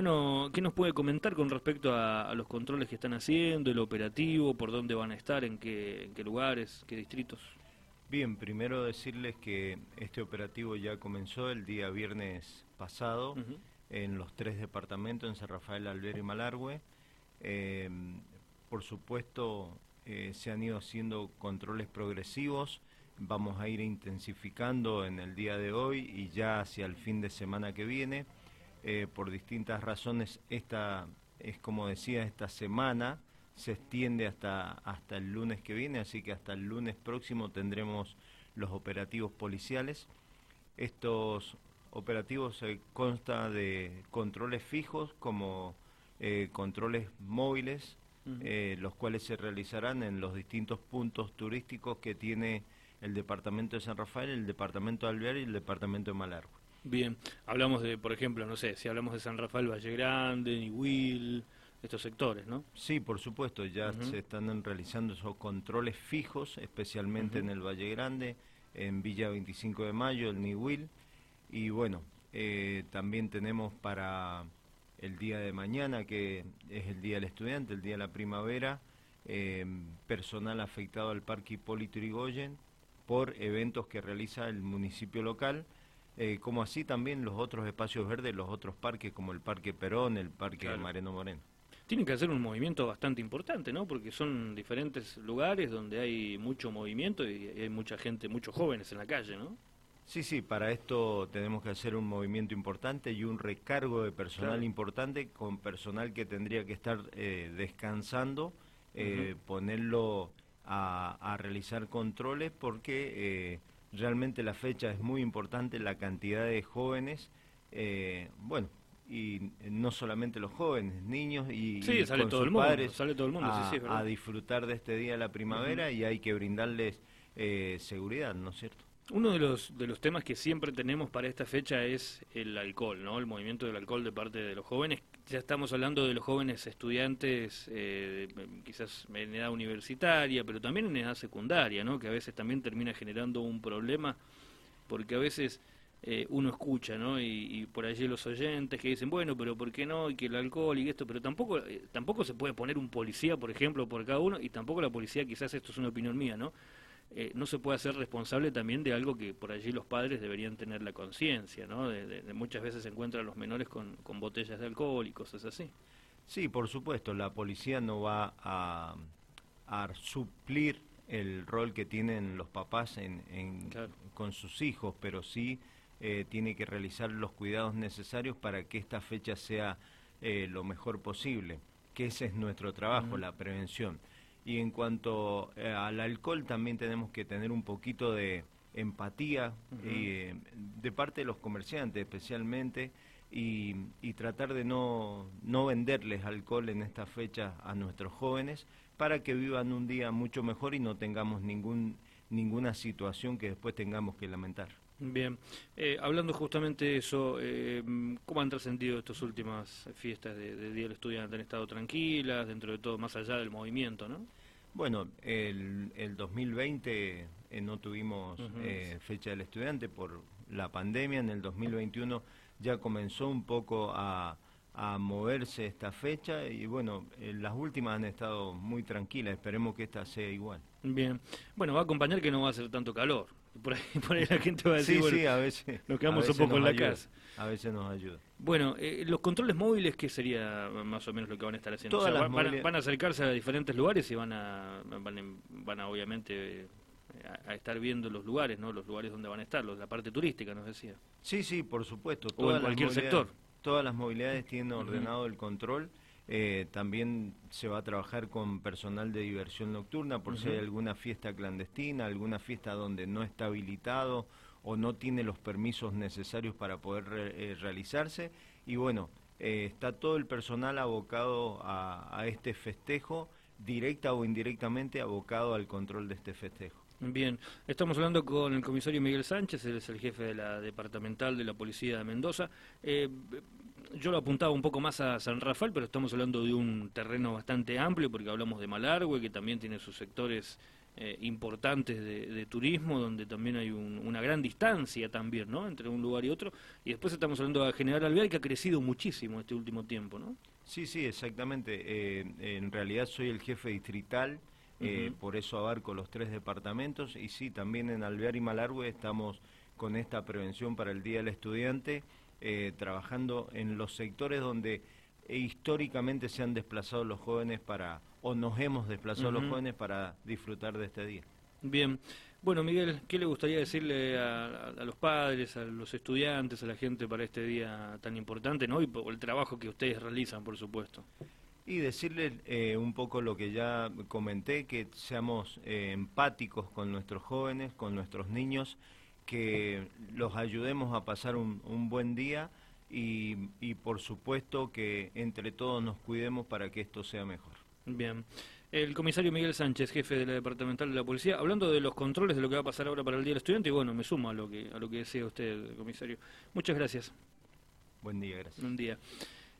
Bueno, ¿qué nos puede comentar con respecto a, los controles que están haciendo, el operativo, por dónde van a estar, en qué, en qué lugares, qué distritos? Bien, primero decirles que este operativo ya comenzó el día viernes pasado en los tres departamentos, en San Rafael, Alber y Malargüe. Eh, por supuesto, eh, se han ido haciendo controles progresivos, vamos a ir intensificando en el día de hoy y ya hacia el fin de semana que viene. Eh, por distintas razones, esta es como decía, esta semana se extiende hasta, hasta el lunes que viene, así que hasta el lunes próximo tendremos los operativos policiales. Estos operativos se consta de controles fijos como eh, controles móviles, eh, los cuales se realizarán en los distintos puntos turísticos que tiene el departamento de San Rafael, el departamento de Alvear y el departamento de Malargo. Bien, hablamos de, por ejemplo, no sé, si hablamos de San Rafael, Valle Grande, Nihuil, estos sectores, ¿no? Sí, por supuesto, ya se están realizando esos controles fijos, especialmente en el Valle Grande, en Villa 25 de Mayo, el Nihuil, y bueno, eh, también tenemos para el día de mañana, que es el Día del Estudiante, el Día de la Primavera, eh, personal afectado al Parque Hipólito Yrigoyen por eventos que realiza el municipio local, eh, como así también los otros espacios verdes, los otros parques como el Parque Perón, el Parque Mareno Moreno. Tienen que hacer un movimiento bastante importante, ¿no? Porque son diferentes lugares donde hay mucho movimiento y hay mucha gente, muchos jóvenes en la calle, ¿no? Sí, sí, para esto tenemos que hacer un movimiento importante y un recargo de personal importante con personal que tendría que estar eh, descansando, eh, ponerlo a, realizar controles porque Realmente la fecha es muy importante, la cantidad de jóvenes, eh, bueno, y no solamente los jóvenes, niños y, sale todo el mundo, sale todo el mundo, a, disfrutar de este día de la primavera y hay que brindarles eh, seguridad, ¿no es cierto? Uno de los, de los temas que siempre tenemos para esta fecha es el alcohol, ¿no? El movimiento del alcohol de parte de los jóvenes. Ya estamos hablando de los jóvenes estudiantes, eh, quizás en edad universitaria, pero también en edad secundaria, ¿no? Que a veces también termina generando un problema, porque a veces eh, uno escucha, ¿no? Y, por allí los oyentes que dicen, bueno, pero ¿por qué no? Y que el alcohol y esto, pero tampoco, eh, tampoco se puede poner un policía, por ejemplo, por cada uno, y tampoco la policía, quizás esto es una opinión mía, ¿no? Eh, no se puede hacer responsable también de algo que por allí los padres deberían tener la conciencia, ¿no? De, muchas veces se encuentran los menores con, botellas de alcohol y cosas así. Sí, por supuesto, la policía no va a, suplir el rol que tienen los papás en, con sus hijos, pero sí eh, tiene que realizar los cuidados necesarios para que esta fecha sea eh, lo mejor posible, que ese es nuestro trabajo, la prevención. Y en cuanto eh, al alcohol también tenemos que tener un poquito de empatía eh, de parte de los comerciantes especialmente y, tratar de no, no venderles alcohol en esta fecha a nuestros jóvenes para que vivan un día mucho mejor y no tengamos ningún, ninguna situación que después tengamos que lamentar. Bien, eh, hablando justamente de eso, eh, ¿cómo han trascendido estas últimas fiestas de, Día del Estudiante? ¿Han estado tranquilas, dentro de todo, más allá del movimiento, no? Bueno, el, el 2020 eh, no tuvimos fecha del estudiante por la pandemia, en el 2021 ya comenzó un poco a, a moverse esta fecha y bueno, las últimas han estado muy tranquilas, esperemos que esta sea igual. Bien, bueno, va a acompañar que no va a ser tanto calor. Por ahí, por ahí la gente va a decir, sí, sí, a veces, nos quedamos un poco en la casa. A veces nos ayuda. Bueno, eh, los controles móviles, ¿qué sería más o menos lo que van a estar haciendo? van, a acercarse a diferentes lugares y van a, van, a obviamente a, estar viendo los lugares, ¿no? Los lugares donde van a estar, los, la parte turística, nos decía. Sí, sí, por supuesto. O en cualquier sector. Todas las movilidades tienen ordenado el control eh, también se va a trabajar con personal de diversión nocturna por si hay alguna fiesta clandestina, alguna fiesta donde no está habilitado o no tiene los permisos necesarios para poder eh, realizarse. Y bueno, eh, está todo el personal abocado a este festejo, directa o indirectamente abocado al control de este festejo. Bien, estamos hablando con el comisario Miguel Sánchez, él es el jefe de la departamental de la Policía de Mendoza. Eh, yo lo apuntaba un poco más a San Rafael, pero estamos hablando de un terreno bastante amplio porque hablamos de Malargüe, que también tiene sus sectores eh, importantes de, turismo, donde también hay una gran distancia también, ¿no? Entre un lugar y otro. Y después estamos hablando de General Alvear, que ha crecido muchísimo este último tiempo, ¿no? Sí, sí, exactamente. Eh, en realidad soy el jefe distrital, eh, por eso abarco los tres departamentos. Y sí, también en Alvear y Malargüe estamos con esta prevención para el Día del Estudiante, trabajando en los sectores donde históricamente se han desplazado los jóvenes para o nos hemos desplazado los jóvenes para disfrutar de este día. Bien. Bueno, Miguel, ¿qué le gustaría decirle a, los padres, a los estudiantes, a la gente para este día tan importante, ¿no? Y por el trabajo que ustedes realizan, por supuesto. Y decirle eh, un poco lo que ya comenté, que seamos eh, empáticos con nuestros jóvenes, con nuestros niños, que los ayudemos a pasar un, buen día y, y por supuesto que entre todos nos cuidemos para que esto sea mejor. Bien. El comisario Miguel Sánchez, jefe de la departamental de la policía, hablando de los controles de lo que va a pasar ahora para el Día del Estudiante, y bueno, me sumo a lo que, a lo que desea usted, comisario. Muchas gracias. Buen día, gracias. Buen día.